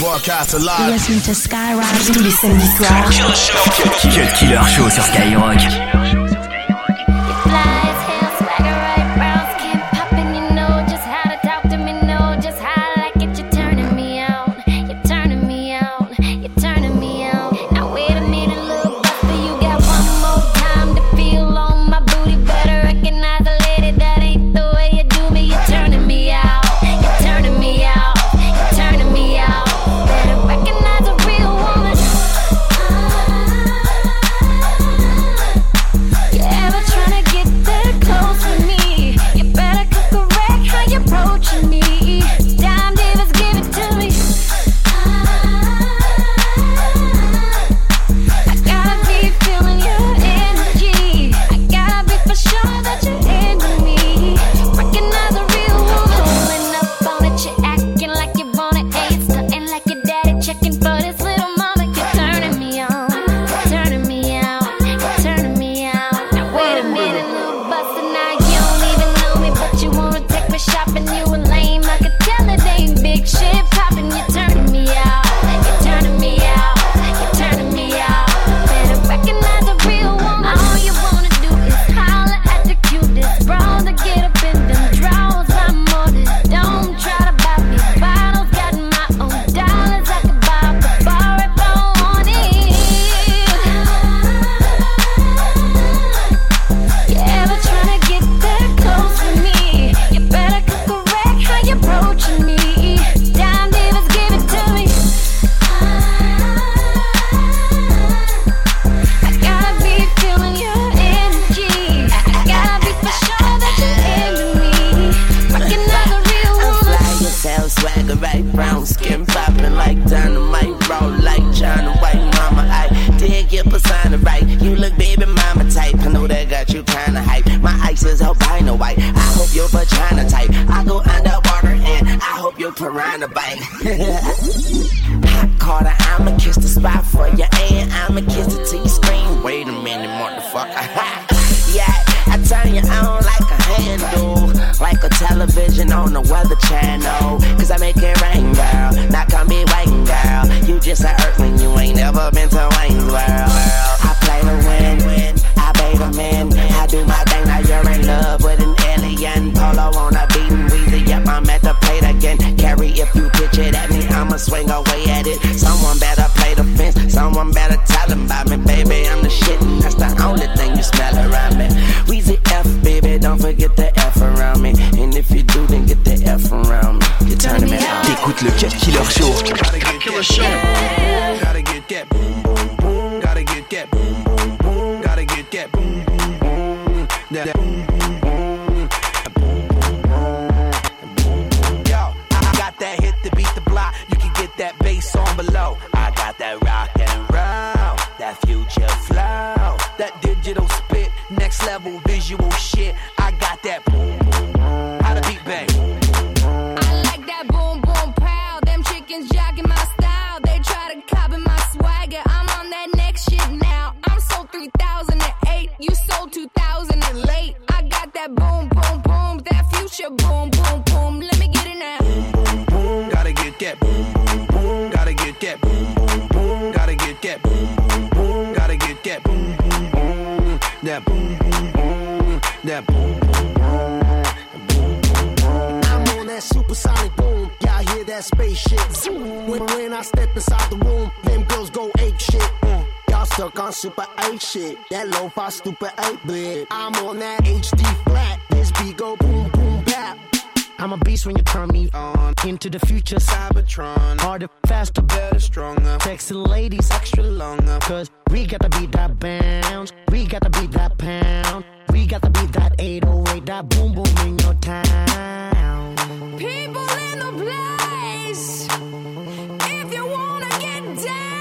Broadcast live. Listen to Skyrock. Tous les samedis soirs. Killer Show sur Skyrock. yeah, I turn you on like a handle, like a television on the weather channel. Cause I make it rain, girl. Not gonna be waiting, girl. You just an earthling, you ain't never been to Wayne's World. I play to win, I bait them in. I do my thing, now you're in love with an alien. Polo on a beaten Weezy, yep, I'm at the plate again. Carry if you pitch it at me, I'ma swing away. show. Yeah. Gotta get that boom, boom, boom. Gotta get that boom, boom, boom. Gotta get that boom, boom, boom. That boom, boom, boom. That boom, boom, boom. boom, boom. Yo, I got that hit to beat the block. You can get that bass on below. I got that rock and roll, that future flow, that digital spit, next level visual shit. sonic boom. Yeah, I hear that spaceship. When, when I step inside the room, them girls go ape shit. Mm. Y'all stuck on super 8 shit. That low fi stupid 8 bit. I'm on that HD flat. This beat go boom, boom, bap. I'm a beast when you turn me on. Into the future, Cybertron. Harder, faster, better, stronger. Texting ladies, extra longer. Cause we gotta beat that bounce. We gotta beat that pound. We gotta beat that 808. That boom boom in your town. People in the place. If you wanna get down.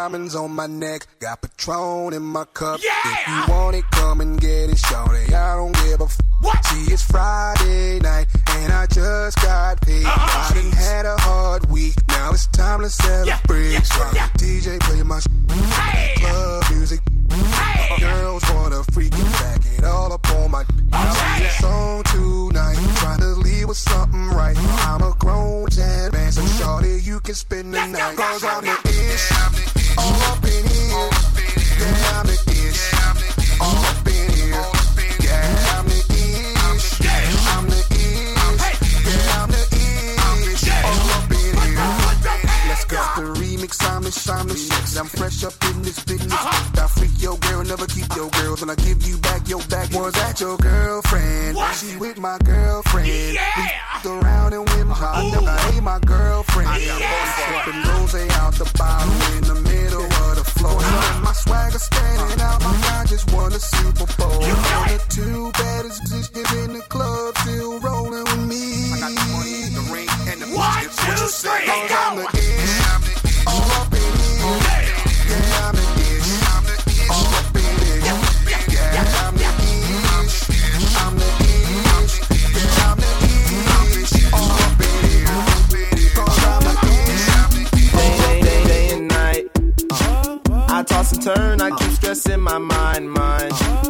Diamonds on my neck, got Patron in my cup. Yeah! If you want it, come and get it, shorty. I don't give a f. What? See, it's Friday night, and I just got paid. Uh-huh. I done had a hard week, now it's time to celebrate. Yeah, yeah, yeah. DJ play my sh- hey. club music. Hey. Girls wanna freak it, back it all up on my. Right. It's on tonight, trying to leave with something right. I'm a grown man, so shorty, you can spend the night. Cause I'm the ish. Yeah, I'm in here. Yeah, I'm the here. Yeah, I'm in here. Yeah, I'm the, I'm shit. I'm fresh up in this business. Uh-huh. I freak your girl, never keep your girls. When I give you back your back, was that your girlfriend? She with my girlfriend. Yeah. We around and went high. Uh-huh. Never hate my girlfriend. Yeah. Sipping rose out the bottle in the middle of the floor. Uh-huh. My swagger standing out, my guy just won a Super Bowl. One the two baddest bitches in the club still rolling with me. I got the money, the ring, and the One, two, three, go! Turn, I keep stressing my mind, mind.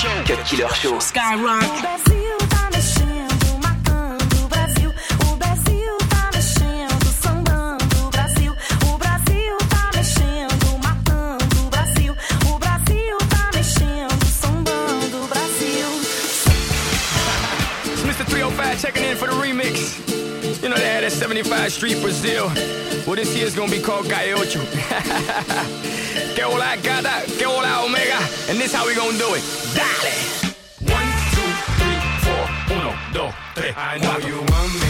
Killer Show. Skyrock. Oh checking in for the remix. You know, they had that 75 Street Brazil. Well, this year's gonna be called Calle Ocho. que hola gata, que hola omega. And this how we gonna do it. Dale! dos, tres. I know you want me,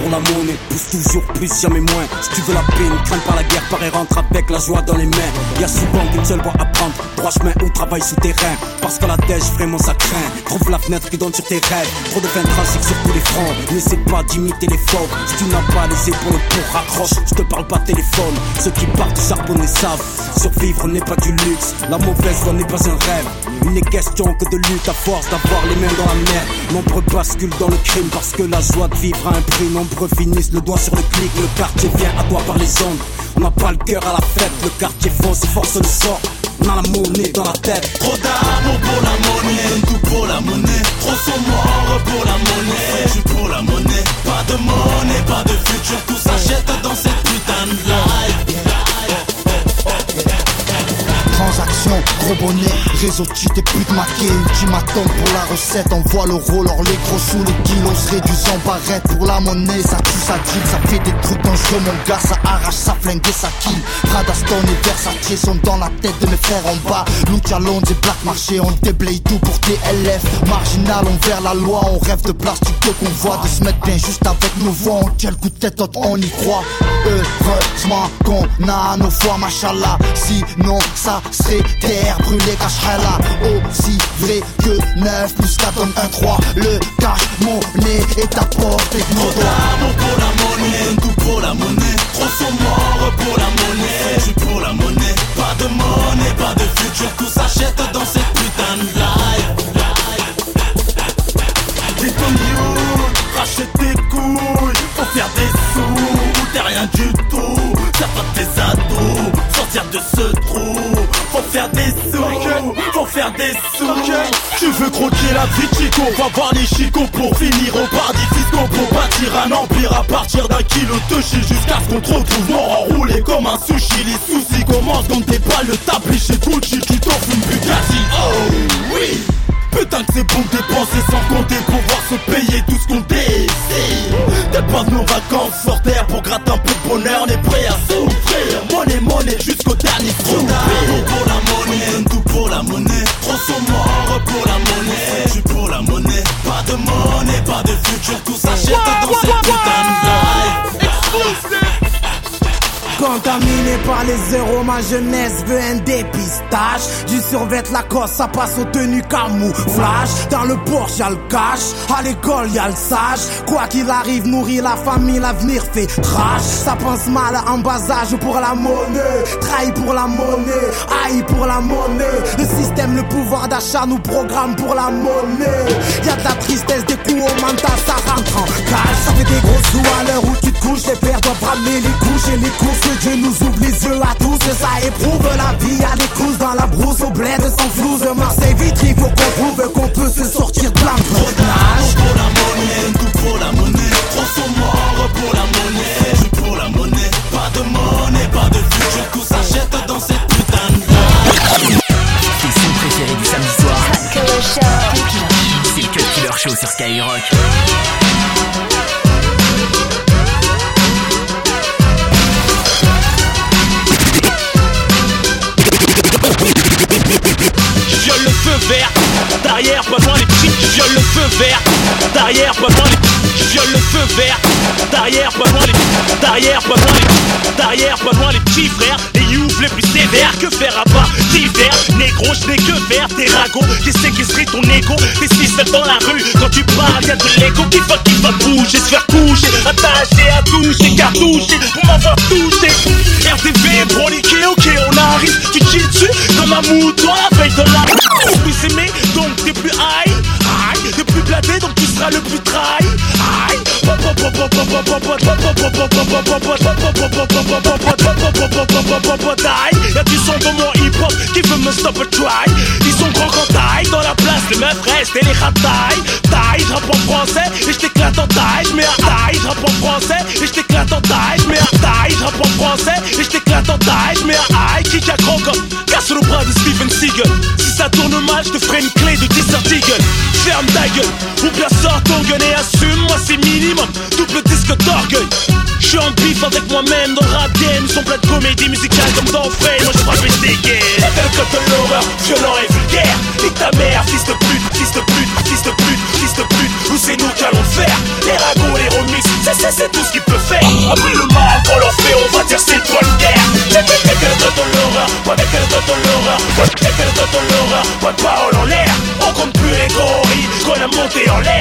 pour la monnaie, pousse toujours plus, jamais moins. Si tu veux la paix, ne crains pas la guerre, pareil rentre avec la joie dans les mains. Y'a souvent qu'une seule voie à prendre, droit chemin ou travail souterrain. Parce que la dèche, vraiment ça craint. Trouve la fenêtre qui donne sur tes rêves. Trop de fin tragique sur tous les fronts. N'essaie pas d'imiter les faux. Si tu n'as pas les épaules pour raccroche, je te parle pas téléphone. Ceux qui partent charbonner savent. Survivre n'est pas du luxe, la mauvaise voie n'est pas un rêve. Il n'est question que de lutte à force d'avoir les mains dans la mer. Nombreux basculent dans le crime parce que la joie de vivre a un prix. Nombreux finissent le doigt sur le clic. Le quartier vient à toi par les ondes. On n'a pas le cœur à la fête. Le quartier fonce et force le sort. On a la monnaie dans la tête. Trop d'amour pour la monnaie, tout pour la monnaie. Trop sont morts pour la monnaie, je pour la monnaie. Pas de monnaie, pas de futur, tout s'achète dans cette putain de gros bonnet, réseau cheat et pute maquée Ultimatum pour la recette, envoie le roller Les gros sous les kilos se réduisent en barrette Pour la monnaie, ça tue, ça dribble Ça fait des trucs dangereux, mon gars, ça arrache, ça flingue et ça kill. Prada, Stone et Versace sont dans la tête de mes frères en bas. Lucha Londres et Black Marché, on déblaye tout pour TLF Marginal, on vers la loi, on rêve de plastique de convoi De se mettre bien juste avec nos voix, le coup de tête, on y croit? Heureusement qu'on a nos foi, machallah. Sinon, ça serait terre brûlée, cachera Aussi vrai que 9 plus 4 donne 1 3 Le cash, monnaie est à portée de nos doigts pour la monnaie, tout pour la monnaie. Trop sont morts pour la monnaie, je pour la monnaie. Pas de monnaie, pas de futur, de Chico, va voir les chicots pour finir au paradis fiscaux. Pour bâtir un empire à partir d'un kilo de shit jusqu'à ce qu'on te retrouve mort enroulé comme un sushi. Les soucis commencent quand t'es pas le tapis chez Gucci. Tu t'offres une Bugatti, oh oui. Putain que c'est bon de dépenser sans compter pour voir se payer tout ce qu'on désire pas venu en vacances sur terre pour gratter un peu de bonheur. On est prêt à de monnaie, pas de futur. Tout par les zéros, ma jeunesse veut un dépistage. Du survêt Lacoste, ça passe aux tenues camouflage. Dans le Porsche, y'a le cash. À l'école, y'a le sage. Quoi qu'il arrive, nourrir la famille, l'avenir fait crash. Ça pense mal en bas âge pour la monnaie. Trahi pour la monnaie, haï pour la monnaie. Le système, le pouvoir d'achat nous programme pour la monnaie. Y'a de la tristesse, des coups au mental, ça rentre en cash. Ça fait des gros sous à l'heure où tu te couches. Les pères doivent ramener les couches et les courses. Que Dieu nous les yeux à tous. Ça éprouve la vie. Des courses dans la brousse au bled sans flouze. De Marseille, vitre, il faut qu'on prouve qu'on peut se sortir de l'engrenage. pour la monnaie, tout pour la monnaie. Trop sont morts pour la derrière, pas loin les petits. Viole le feu vert, derrière, pas loin les Viole le feu vert, derrière, pas loin les Derrière, pas loin les Derrière, pas loin les petits frères. Les youths les plus sévères. Que faire à part d'hiver Négro, je n'ai que faire des ragots. Qui séquestrer ton ego? T'es si seul dans la rue. Quand tu parles, y'a de l'ego qui va, qui va bouger. Se faire coucher, attaché à toucher, cartoucher. Pour m'avoir touché. RDV, broliqué, ok, on arrive. Tu chilles dessus comme un mouton à de la. Y'a du son dans mon hip hop qui veut me stop a try. Ils sont grands quand taille dans la place, les meufs restent et les rats taille. Taille, je rappe en français et je t'éclate en taille. Mets un taille, je rappe en français et je t'éclate en taille. Mets un taille, je rappe en français et je t'éclate en taille. Mets un high, kick à comme casse le bras de Steven Seagal. Si ça tourne mal, je te ferai une clé de 10 Eagle. Ferme ta gueule, ou bien sors ton gun et assume-moi c'est minimum. Double disque d'orgueil. Je suis en bif avec moi-même dans rap game. Sont plein de comédie musicale comme dans Frame. Moi je je vais dégainer. Tel code de l'horreur, violent et vulgaire. Nique ta mère, fils de pute, fils de pute, fils de pute, fils de pute. Ou c'est nous qui allons le faire. Les ragots, les remix, c'est, c'est, c'est tout ce qu'il peut faire. Après le mal qu'on leur fait, on va dire c'est toi le guerre. Tel code de l'horreur, pas tel code de l'horreur, pas tel code de l'horreur, pas de parole en l'air. On compte plus les gorilles qu'on a monté en l'air.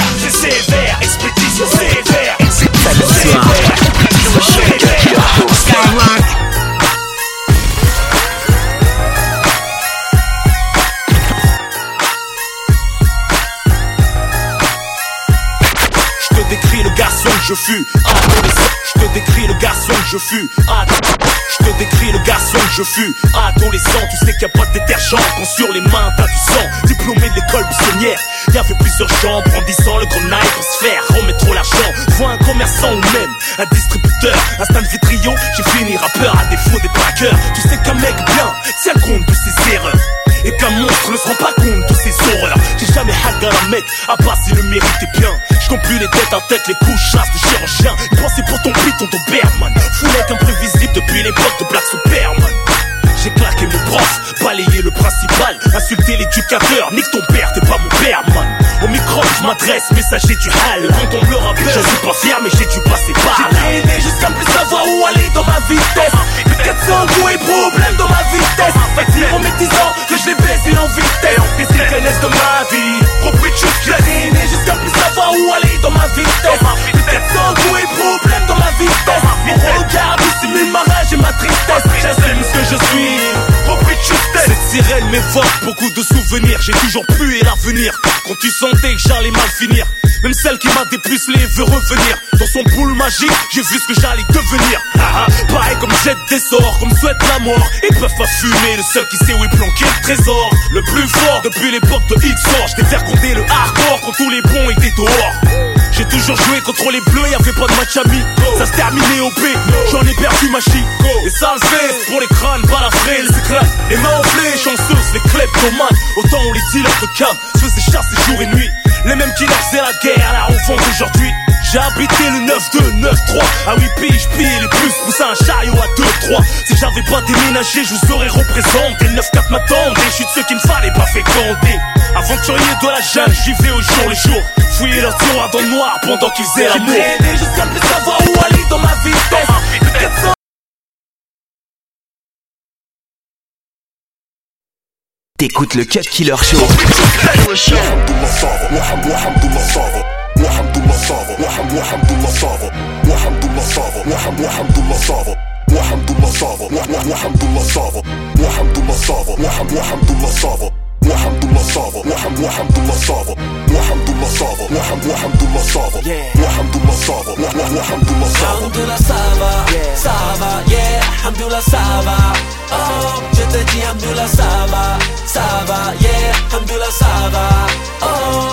Adolescent. Tu sais qu'il n'y a pas de détergent quand sur les mains t'as du sang. Diplômé de l'école buissonnière, il y avait plusieurs gens brandissant le grenaille pour se faire trop l'argent. Vois un commerçant ou même un distributeur, un stand vitrion. J'ai fini rappeur à défaut des braqueurs. Tu sais qu'un mec bien tient compte de ses erreurs. Et qu'un monstre ne se rend pas compte de ses horreurs J'ai jamais à la mec, à part s'il le méritait bien Je compte plus les têtes en tête, les coups chasse de chirurgien Ils pensaient pour ton piton, ton Bergman Foulette imprévisible le principal, insulté l'éducateur, nique ton père, t'es pas mon père, man. Au micro, je m'adresse, messager du hal. Quand on me le rappelle, je suis pas fier, mais j'ai dû passer par là. J'ai jusqu'à plus savoir où aller dans ma vitesse. Plus 400 coups et problèmes dans ma vitesse. Fait dire en métisant que je l'ai baisé en vitesse. Beaucoup de souvenirs. J'ai toujours pu et l'avenir. Quand tu sentais que j'allais mal finir. Même celle qui m'a dépucelé veut revenir. Dans son boule magique, j'ai vu ce que j'allais devenir. Ah, ah, pareil comme jette des sorts, comme souhaite la mort. Ils peuvent pas fumer, le seul qui sait où est planqué le trésor. Le plus fort depuis l'époque de X-Or. J't'ai fait compter le hardcore quand tous les bons étaient dehors. J'ai toujours joué contre les bleus, y'avait pas de match ami. Ça se terminait au B, j'en ai perdu ma chi. Les sales fesses pour les crânes, balafrés, les éclats. Les mains enflées, chanceuses, les kleptomanes. Autant où les dealers de cam se faisaient chasser jour et nuit. Les mêmes qui leur faisaient la guerre, la revente aujourd'hui. J'ai habité le 9-2-9-3 À 8 piges, plié les plus, poussé un chariot à 2-3 Si j'avais pas déménagé, je vous aurais représenté. 9-4 m'attendait, je suis de ceux qui ne fallait pas féconder Aventurier de la jungle, j'y vais au jour le jour. Fouiller leur tiroir dans le noir pendant qu'ils faisaient l'amour. J'ai jusqu'à plus savoir où aller dans ma vitesse T'écoutes le Cut Killer Show. وحمد الله صافا وحم وحمد الله صافا وحمد الله صافا وحم وحمد الله صافا وحمد الله صافا وحمد الله صافا وحمد الله صافا وحم وحمد الله صافا وحمد الله صافا وحم وحمد الله صافا وحمد الله صافا وحم وحمد الله صافا وحمد الله صافا وحمد الله صافا الحمد لله صافا صافا يا الحمد لله صافا اوه جتتي الحمد لله صافا صافا يا الحمد لله صافا اوه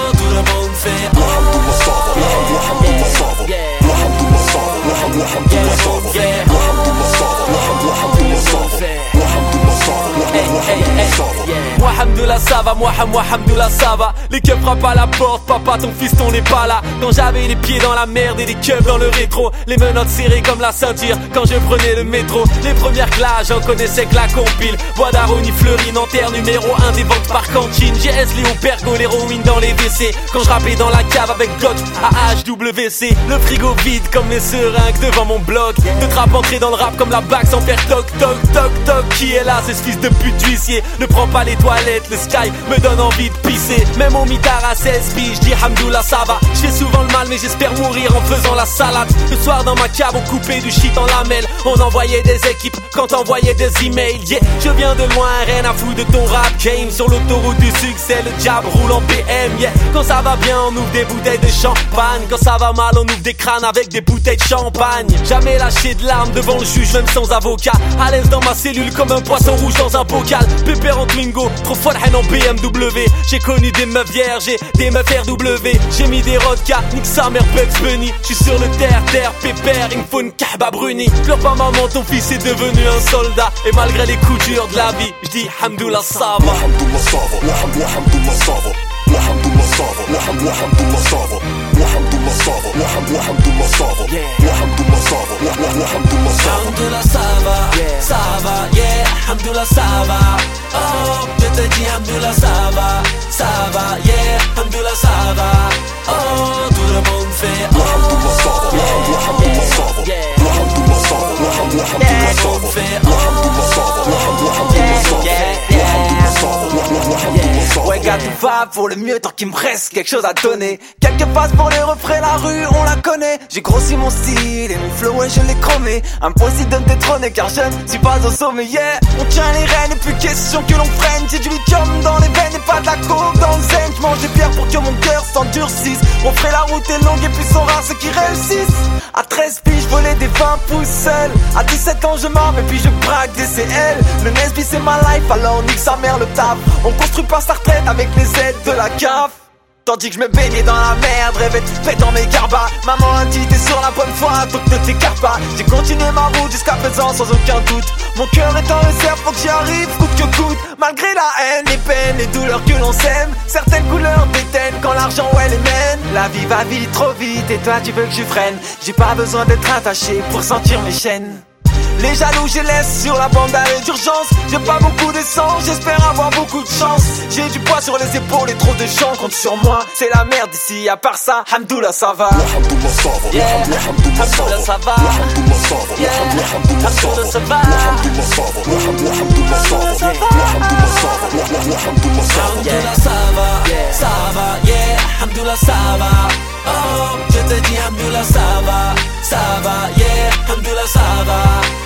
ça va, moi moi Hamdoullah ça va. Les keufs frappent à la porte, papa ton fiston n'est pas là. Quand j'avais les pieds dans la merde et les keufs dans le rétro Les menottes serrées comme la ceinture quand je prenais le métro. Les premières classes j'en connaissais que la compile. Bois d'Aroni fleurie, Nanterre numéro 1 des ventes par cantine. GS Léo Pergo, l'héroïne dans les WC. Quand je rappais dans la cave avec Glock à HWC Le frigo vide comme mes seringues devant mon bloc. De trap entrer dans le rap comme la bague sans faire toc toc toc toc. Qui est là, c'est ce fils de pute d'huissier? Ne prends pas les toilettes, le sky me donne envie de pisser. Même au mitard à 16 piges, je dis Hamdoullah ça va. Je fais souvent le mal mais j'espère mourir en faisant la salade. Le soir dans ma cave on coupait du shit en lamelles. On envoyait des équipes quand envoyait des emails. Yeah, je viens de loin, rien à foutre de ton rap game. Sur l'autoroute du succès, le jab roule en PM Yeah, quand ça va bien on ouvre des bouteilles de champagne. Quand ça va mal on ouvre des crânes avec des bouteilles de champagne. Jamais lâché de larmes devant le juge même sans avocat. À l'aise dans ma cellule comme un poisson rouge dans un bocal. Pépère en Twingo, trop haine en BMW. J'ai connu des meufs vierges et des meufs RW. J'ai mis des rodkas, nique sa mère Bugs Bunny. J'suis sur le terre, terre, pépère, il me faut une kahba bruni. Pleure pas maman, ton fils est devenu un soldat. Et malgré les coups durs de la vie, j'dis Hamdoullah Sava. Yeah dis Abdullah ça va, ça va, yeah, Abdullah ça va. Oh, tout le monde fait oh. Ouais, gars, tout va pour le mieux tant qu'il me reste quelque chose à donner. Quelques passes pour les refrains la rue on la connaît. J'ai grossi mon style et mon flow ouais je l'ai chromé. Impossible de me détrôner car je ne suis pas au sommet yeah. On tient les rênes et plus question que l'on freine J'ai du lithium dans les veines et pas de la coke dans le zen. J'mange des pierres pour que mon cœur s'endurcisse. On ferait la route est longue et puis sont rares ceux qui réussissent. À 13 piges volais des 20 pouces seul À 17 ans je m'arme et puis je braque des CL Le Nesby c'est ma life alors nique sa mère le taf. On construit pas sa retraite avec les aides de la CAF Tandis que je me baignais dans la merde, rêvais de fête dans mes carbas Maman a dit t'es sur la bonne voie, donc ne t'écarte pas J'ai continué ma route jusqu'à présent sans aucun doute. Mon cœur est en réserve, faut que j'y arrive, coûte que coûte. Malgré la haine, les peines, les douleurs que l'on sème Certaines couleurs déteignent quand l'argent ouais les mène La vie va vite, trop vite, et toi tu veux que je freine. J'ai pas besoin d'être attaché pour sentir mes chaînes les jaloux, je laisse sur la bande d'arrêt d'urgence. J'ai pas beaucoup de sang, j'espère avoir beaucoup de chance. J'ai du poids sur les épaules et trop de gens comptent sur moi. C'est la merde ici, à part ça, Hamdoula ça va. Yeah. Hamdoula ça va. Yeah. Hamdoula ça va. Ça va. Ça va, yeah. Hamdoula ça va. Oh, je te dis Hamdoula ça va. Ça va, yeah. Hamdoula ça va.